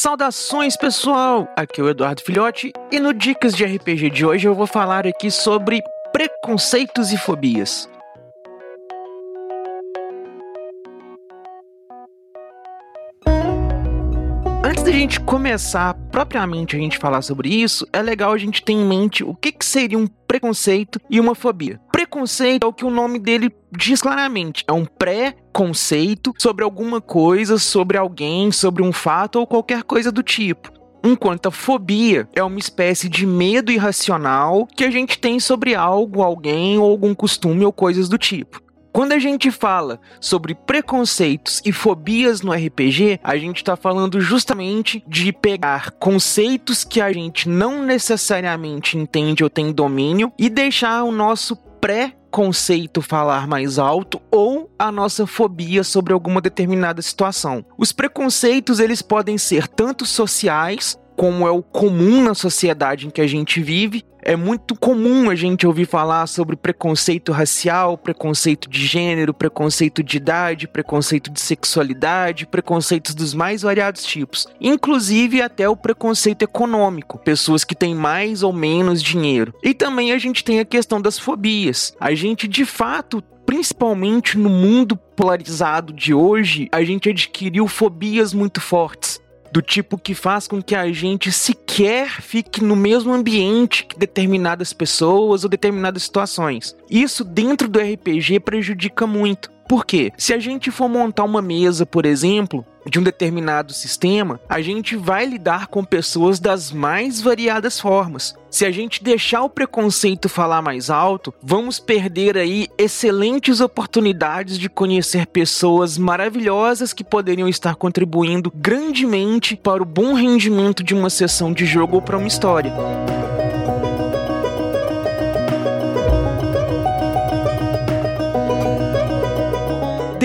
Saudações pessoal, aqui é o Eduardo Filhote e no Dicas de RPG de hoje eu vou falar aqui sobre preconceitos e fobias. Antes da gente começar propriamente a gente falar sobre isso, é legal a gente ter em mente o que, que seria um preconceito e uma fobia. Preconceito é o que o nome dele diz claramente, é um pré-conceito sobre alguma coisa, sobre alguém, sobre um fato ou qualquer coisa do tipo. Enquanto a fobia é uma espécie de medo irracional que a gente tem sobre algo, alguém ou algum costume ou coisas do tipo. Quando a gente fala sobre preconceitos e fobias no RPG, a gente está falando justamente de pegar conceitos que a gente não necessariamente entende ou tem domínio e deixar o nosso pré-conceito falar mais alto ou a nossa fobia sobre alguma determinada situação. Os preconceitos eles podem ser tanto sociais como é o comum na sociedade em que a gente vive. É muito comum a gente ouvir falar sobre preconceito racial, preconceito de gênero, preconceito de idade, preconceito de sexualidade, preconceitos dos mais variados tipos, inclusive até o preconceito econômico, pessoas que têm mais ou menos dinheiro. E também a gente tem a questão das fobias. A gente de fato principalmente no mundo polarizado de hoje, a gente adquiriu fobias muito fortes do tipo que faz com que a gente sequer fique no mesmo ambiente que determinadas pessoas ou determinadas situações. Isso dentro do RPG prejudica muito. Por quê? Se a gente for montar uma mesa, por exemplo, de um determinado sistema, a gente vai lidar com pessoas das mais variadas formas. Se a gente deixar o preconceito falar mais alto, vamos perder aí excelentes oportunidades de conhecer pessoas maravilhosas que poderiam estar contribuindo grandemente para o bom rendimento de uma sessão de jogo ou para uma história.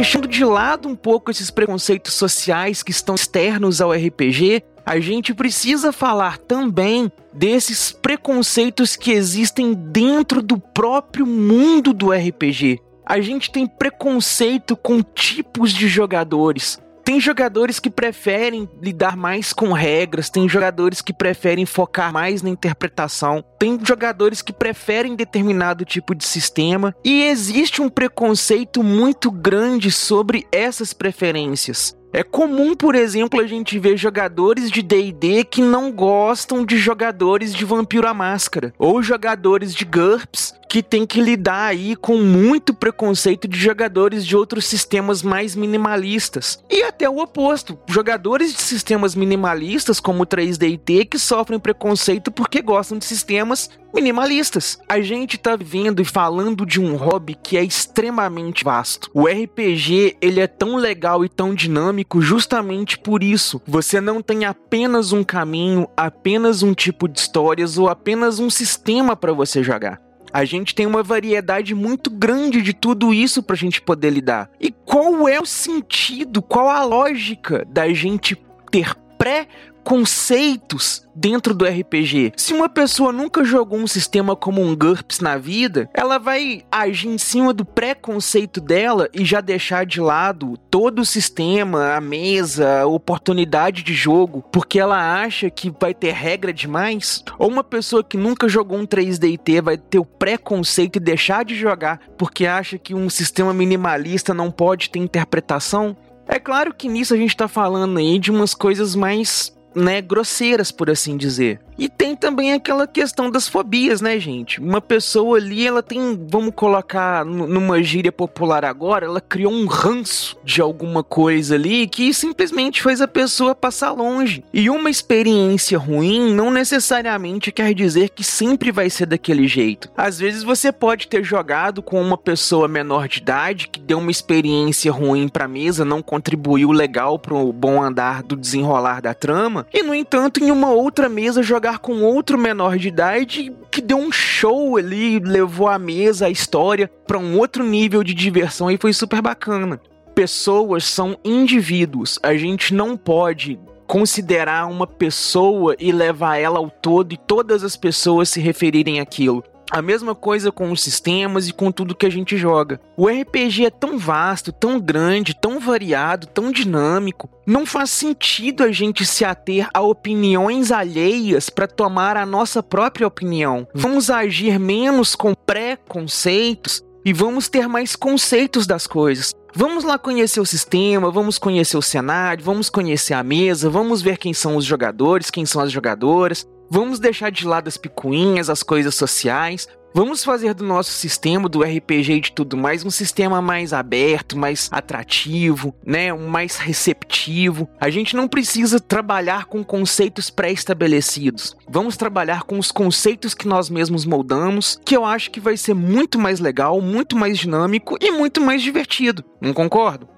Deixando de lado um pouco esses preconceitos sociais que estão externos ao RPG, a gente precisa falar também desses preconceitos que existem dentro do próprio mundo do RPG. A gente tem preconceito com tipos de jogadores. Tem jogadores que preferem lidar mais com regras, tem jogadores que preferem focar mais na interpretação, tem jogadores que preferem determinado tipo de sistema e existe um preconceito muito grande sobre essas preferências. É comum, por exemplo, a gente ver jogadores de D&D que não gostam de jogadores de Vampiro à Máscara, ou jogadores de GURPS que tem que lidar aí com muito preconceito de jogadores de outros sistemas mais minimalistas. E até o oposto, jogadores de sistemas minimalistas como o 3D&T que sofrem preconceito porque gostam de sistemas minimalistas. A gente tá vendo e falando de um hobby que é extremamente vasto. O RPG, ele é tão legal e tão dinâmico justamente por isso. Você não tem apenas um caminho, apenas um tipo de histórias ou apenas um sistema para você jogar. A gente tem uma variedade muito grande de tudo isso para a gente poder lidar. E qual é o sentido, qual a lógica da gente ter pré conceitos dentro do RPG. Se uma pessoa nunca jogou um sistema como um GURPS na vida, ela vai agir em cima do preconceito dela e já deixar de lado todo o sistema, a mesa, a oportunidade de jogo, porque ela acha que vai ter regra demais? Ou uma pessoa que nunca jogou um 3DT vai ter o preconceito e deixar de jogar porque acha que um sistema minimalista não pode ter interpretação? É claro que nisso a gente tá falando aí de umas coisas mais né, grosseiras, por assim dizer. E tem também aquela questão das fobias, né, gente? Uma pessoa ali, ela tem, vamos colocar numa gíria popular agora, ela criou um ranço de alguma coisa ali que simplesmente fez a pessoa passar longe. E uma experiência ruim não necessariamente quer dizer que sempre vai ser daquele jeito. Às vezes você pode ter jogado com uma pessoa menor de idade que deu uma experiência ruim pra mesa, não contribuiu legal pro bom andar do desenrolar da trama, e no entanto, em uma outra mesa jogar com outro menor de idade que deu um show ali, levou a mesa, a história para um outro nível de diversão e foi super bacana. Pessoas são indivíduos, a gente não pode considerar uma pessoa e levar ela ao todo e todas as pessoas se referirem àquilo. A mesma coisa com os sistemas e com tudo que a gente joga. O RPG é tão vasto, tão grande, tão variado, tão dinâmico. Não faz sentido a gente se ater a opiniões alheias para tomar a nossa própria opinião. Vamos agir menos com preconceitos e vamos ter mais conceitos das coisas. Vamos lá conhecer o sistema, vamos conhecer o cenário, vamos conhecer a mesa, vamos ver quem são os jogadores, quem são as jogadoras, Vamos deixar de lado as picuinhas, as coisas sociais. Vamos fazer do nosso sistema, do RPG e de tudo mais, um sistema mais aberto, mais atrativo, né? Um mais receptivo. A gente não precisa trabalhar com conceitos pré-estabelecidos. Vamos trabalhar com os conceitos que nós mesmos moldamos, que eu acho que vai ser muito mais legal, muito mais dinâmico e muito mais divertido. Não concordo?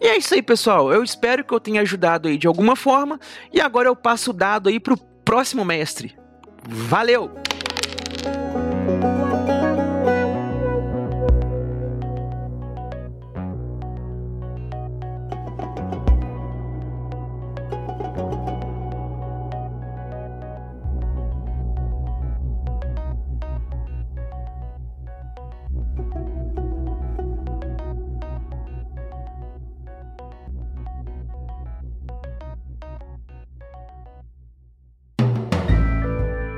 E é isso aí, pessoal. Eu espero que eu tenha ajudado aí de alguma forma. E agora eu passo o dado aí pro próximo mestre. Valeu!